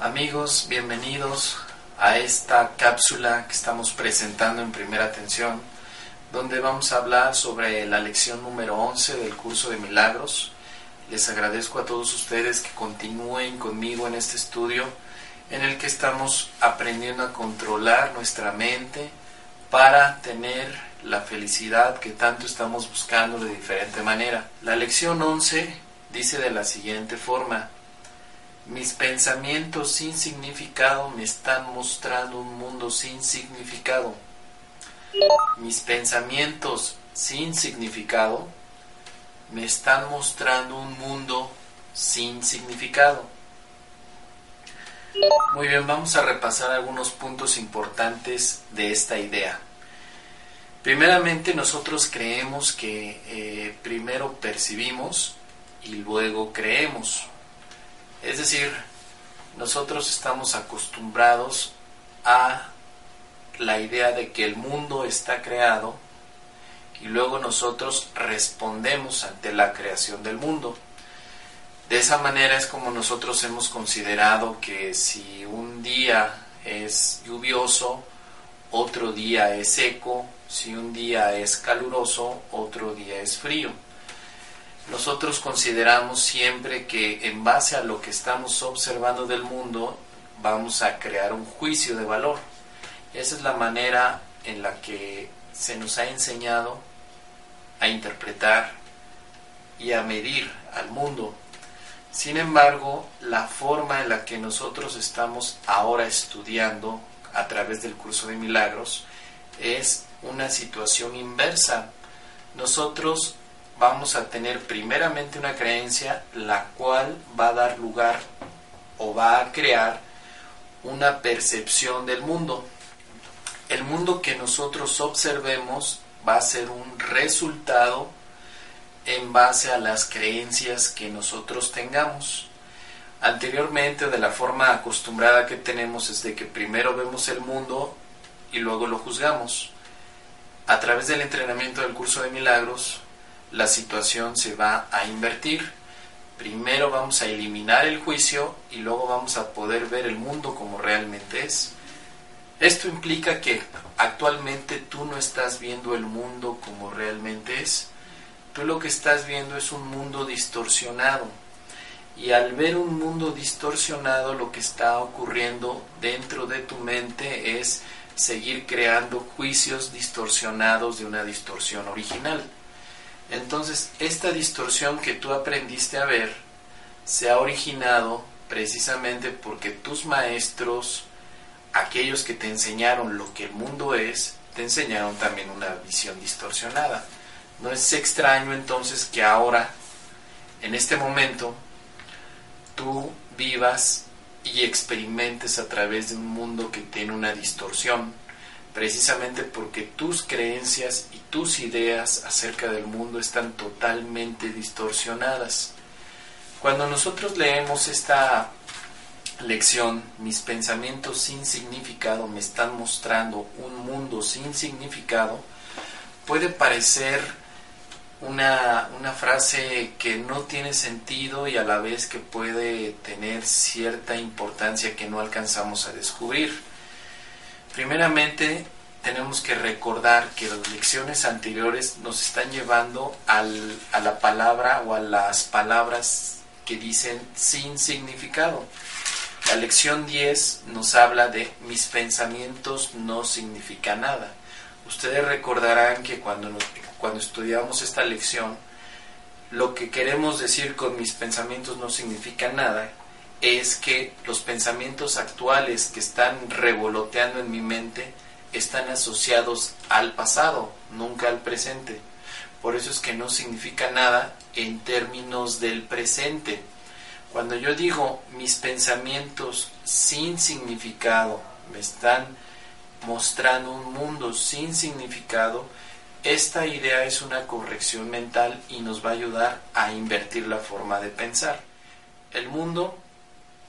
Amigos, bienvenidos a esta cápsula que estamos presentando en primera atención, donde vamos a hablar sobre la lección número 11 del curso de milagros. Les agradezco a todos ustedes que continúen conmigo en este estudio en el que estamos aprendiendo a controlar nuestra mente para tener la felicidad que tanto estamos buscando de diferente manera. La lección 11 dice de la siguiente forma, mis pensamientos sin significado me están mostrando un mundo sin significado. Mis pensamientos sin significado me están mostrando un mundo sin significado. Muy bien, vamos a repasar algunos puntos importantes de esta idea. Primeramente, nosotros creemos que eh, primero percibimos y luego creemos. Es decir, nosotros estamos acostumbrados a la idea de que el mundo está creado y luego nosotros respondemos ante la creación del mundo. De esa manera es como nosotros hemos considerado que si un día es lluvioso, otro día es seco, si un día es caluroso, otro día es frío nosotros consideramos siempre que en base a lo que estamos observando del mundo vamos a crear un juicio de valor. Esa es la manera en la que se nos ha enseñado a interpretar y a medir al mundo. Sin embargo, la forma en la que nosotros estamos ahora estudiando a través del curso de milagros es una situación inversa. Nosotros vamos a tener primeramente una creencia la cual va a dar lugar o va a crear una percepción del mundo. El mundo que nosotros observemos va a ser un resultado en base a las creencias que nosotros tengamos. Anteriormente, de la forma acostumbrada que tenemos, es de que primero vemos el mundo y luego lo juzgamos. A través del entrenamiento del curso de milagros, la situación se va a invertir. Primero vamos a eliminar el juicio y luego vamos a poder ver el mundo como realmente es. Esto implica que actualmente tú no estás viendo el mundo como realmente es. Tú lo que estás viendo es un mundo distorsionado. Y al ver un mundo distorsionado lo que está ocurriendo dentro de tu mente es seguir creando juicios distorsionados de una distorsión original. Entonces, esta distorsión que tú aprendiste a ver se ha originado precisamente porque tus maestros, aquellos que te enseñaron lo que el mundo es, te enseñaron también una visión distorsionada. No es extraño entonces que ahora, en este momento, tú vivas y experimentes a través de un mundo que tiene una distorsión precisamente porque tus creencias y tus ideas acerca del mundo están totalmente distorsionadas. Cuando nosotros leemos esta lección, mis pensamientos sin significado me están mostrando un mundo sin significado, puede parecer una, una, frase que no tiene sentido y a la vez que puede tener cierta importancia que no alcanzamos a descubrir. Primeramente, tenemos que recordar que las lecciones anteriores nos están llevando al, a la palabra o a las palabras que dicen sin significado. La lección 10 nos habla de mis pensamientos no significan nada. Ustedes recordarán que cuando, cuando estudiamos esta lección, lo que queremos decir con mis pensamientos no significa nada es que los pensamientos actuales que están revoloteando en mi mente están asociados al pasado, nunca al presente. Por eso es que no significa nada en términos del presente. Cuando yo digo mis pensamientos sin significado me están mostrando un mundo sin significado, esta idea es una corrección mental y nos va a ayudar a invertir la forma de pensar. El mundo,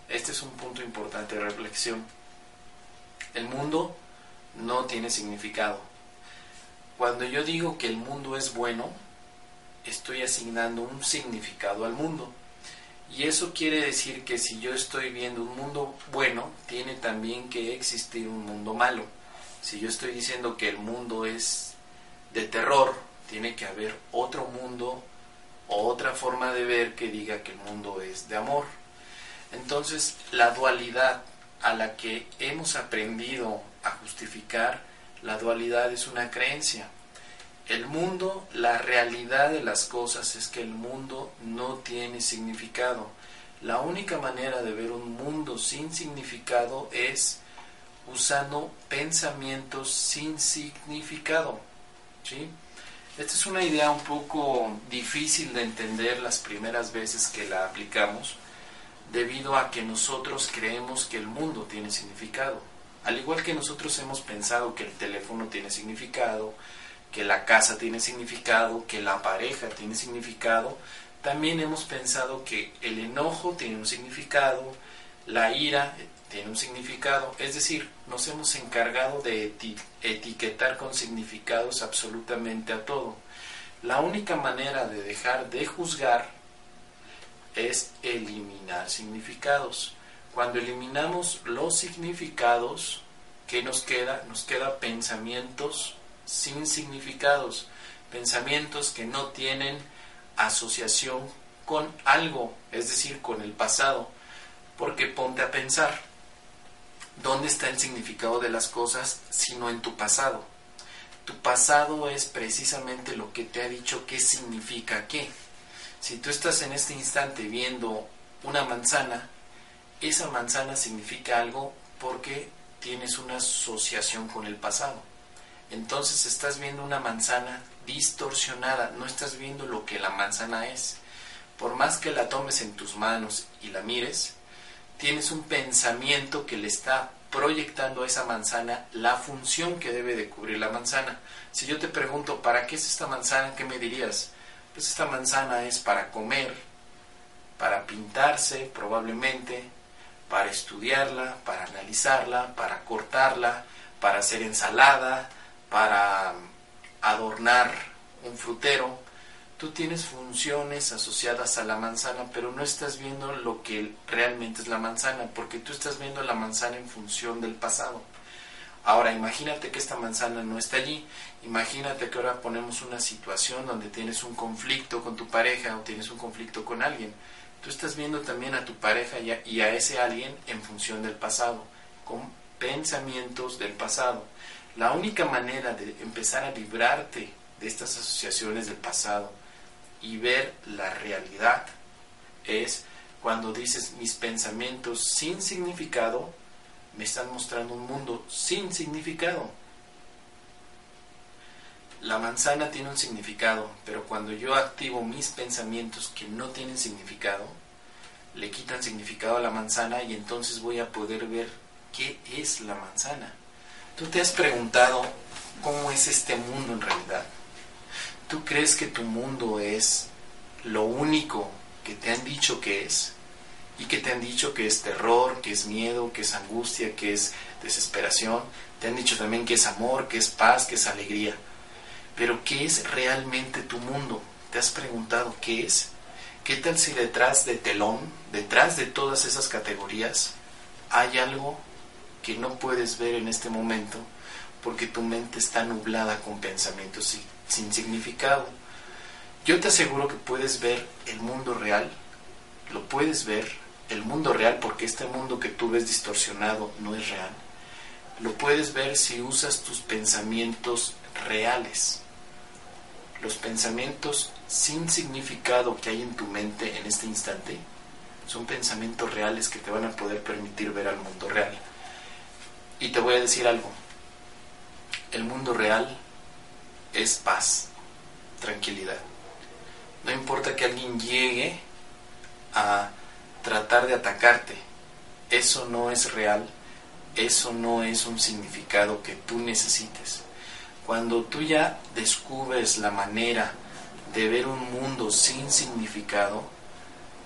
este es un punto importante de reflexión, el mundo no tiene significado. Cuando yo digo que el mundo es bueno, estoy asignando un significado al mundo. Y eso quiere decir que si yo estoy viendo un mundo bueno, tiene también que existir un mundo malo. Si yo estoy diciendo que el mundo es de terror, tiene que haber otro mundo o otra forma de ver que diga que el mundo es de amor. Entonces, la dualidad a la que hemos aprendido a justificar, la dualidad es una creencia. El mundo, la realidad de las cosas es que el mundo no tiene significado. La única manera de ver un mundo sin significado es usando pensamientos sin significado. ¿sí? Esta es una idea un poco difícil de entender las primeras veces que la aplicamos, debido a que nosotros creemos que el mundo tiene significado. Al igual que nosotros hemos pensado que el teléfono tiene significado, que la casa tiene significado, que la pareja tiene significado, también hemos pensado que el enojo tiene un significado, la ira tiene un significado, es decir, nos hemos encargado de etiquetar con significados absolutamente a todo. La única manera de dejar de juzgar es eliminar significados. Cuando eliminamos los significados, ¿qué nos queda? Nos queda pensamientos sin significados, pensamientos que no tienen asociación con algo, es decir, con el pasado. Porque ponte a pensar, ¿dónde está el significado de las cosas sino en tu pasado? Tu pasado es precisamente lo que te ha dicho qué significa qué. Si tú estás en este instante viendo una manzana, esa manzana significa algo porque tienes una asociación con el pasado entonces estás viendo una manzana distorsionada, no estás viendo lo que la manzana es. Por más que la tomes en tus manos y la mires, tienes un pensamiento que le está proyectando a esa manzana la función que debe de cubrir la manzana. Si yo te pregunto, ¿para qué es esta manzana? ¿Qué me dirías? Pues esta manzana es para comer, para pintarse probablemente, para estudiarla, para analizarla, para cortarla, para hacer ensalada, para adornar un frutero, tú tienes funciones asociadas a la manzana, pero no estás viendo lo que realmente es la manzana, porque tú estás viendo la manzana en función del pasado. Ahora, imagínate que esta manzana no está allí, imagínate que ahora ponemos una situación donde tienes un conflicto con tu pareja o tienes un conflicto con alguien. Tú estás viendo también a tu pareja y a, y a ese alguien en función del pasado, con pensamientos del pasado. La única manera de empezar a librarte de estas asociaciones del pasado y ver la realidad es cuando dices mis pensamientos sin significado me están mostrando un mundo sin significado. La manzana tiene un significado, pero cuando yo activo mis pensamientos que no tienen significado, le quitan significado a la manzana y entonces voy a poder ver qué es la manzana. ¿Tú te has preguntado cómo es este mundo en realidad? ¿Tú crees que tu mundo es lo único que te han dicho que es? Y que te han dicho que es terror, que es miedo, que es angustia, que es desesperación. Te han dicho también que es amor, que es paz, que es alegría. Pero ¿qué es realmente tu mundo? ¿Te has preguntado qué es? ¿Qué tal si detrás de telón, detrás de todas esas categorías, hay algo que no puedes ver en este momento porque tu mente está nublada con pensamientos sin significado. Yo te aseguro que puedes ver el mundo real, lo puedes ver, el mundo real, porque este mundo que tú ves distorsionado no es real. Lo puedes ver si usas tus pensamientos reales. Los pensamientos sin significado que hay en tu mente en este instante son pensamientos reales que te van a poder permitir ver al mundo real. Y te voy a decir algo, el mundo real es paz, tranquilidad. No importa que alguien llegue a tratar de atacarte, eso no es real, eso no es un significado que tú necesites. Cuando tú ya descubres la manera de ver un mundo sin significado,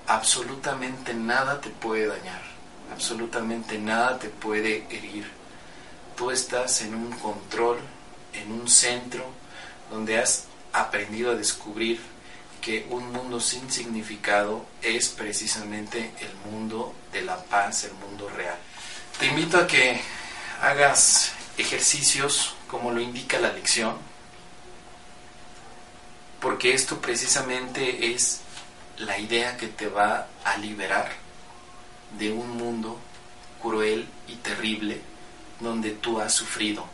absolutamente nada te puede dañar, absolutamente nada te puede herir. Tú estás en un control, en un centro, donde has aprendido a descubrir que un mundo sin significado es precisamente el mundo de la paz, el mundo real. Te invito a que hagas ejercicios como lo indica la lección, porque esto precisamente es la idea que te va a liberar de un mundo cruel y terrible donde tú has sufrido.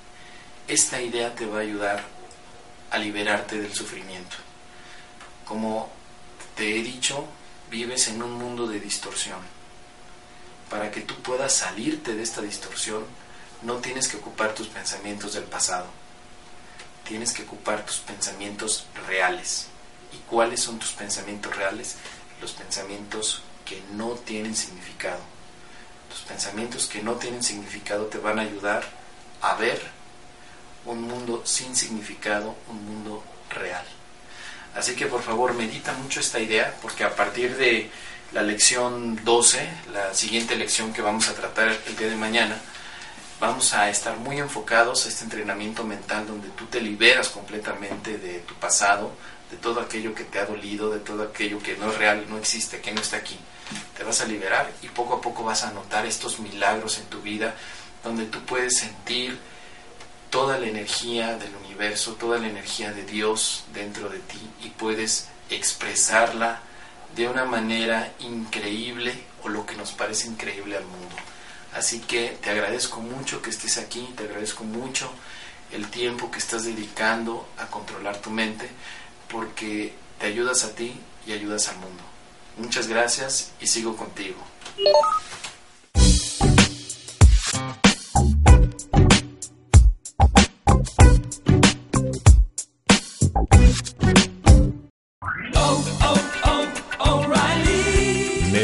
Esta idea te va a ayudar a liberarte del sufrimiento. Como te he dicho, vives en un mundo de distorsión. Para que tú puedas salirte de esta distorsión, no tienes que ocupar tus pensamientos del pasado. Tienes que ocupar tus pensamientos reales. ¿Y cuáles son tus pensamientos reales? Los pensamientos que no tienen significado. Los pensamientos que no tienen significado te van a ayudar a ver un mundo sin significado, un mundo real. Así que por favor medita mucho esta idea porque a partir de la lección 12, la siguiente lección que vamos a tratar el día de mañana, vamos a estar muy enfocados a este entrenamiento mental donde tú te liberas completamente de tu pasado, de todo aquello que te ha dolido, de todo aquello que no es real, no existe, que no está aquí. Te vas a liberar y poco a poco vas a notar estos milagros en tu vida donde tú puedes sentir toda la energía del universo, toda la energía de Dios dentro de ti y puedes expresarla de una manera increíble o lo que nos parece increíble al mundo. Así que te agradezco mucho que estés aquí, te agradezco mucho el tiempo que estás dedicando a controlar tu mente porque te ayudas a ti y ayudas al mundo. Muchas gracias y sigo contigo.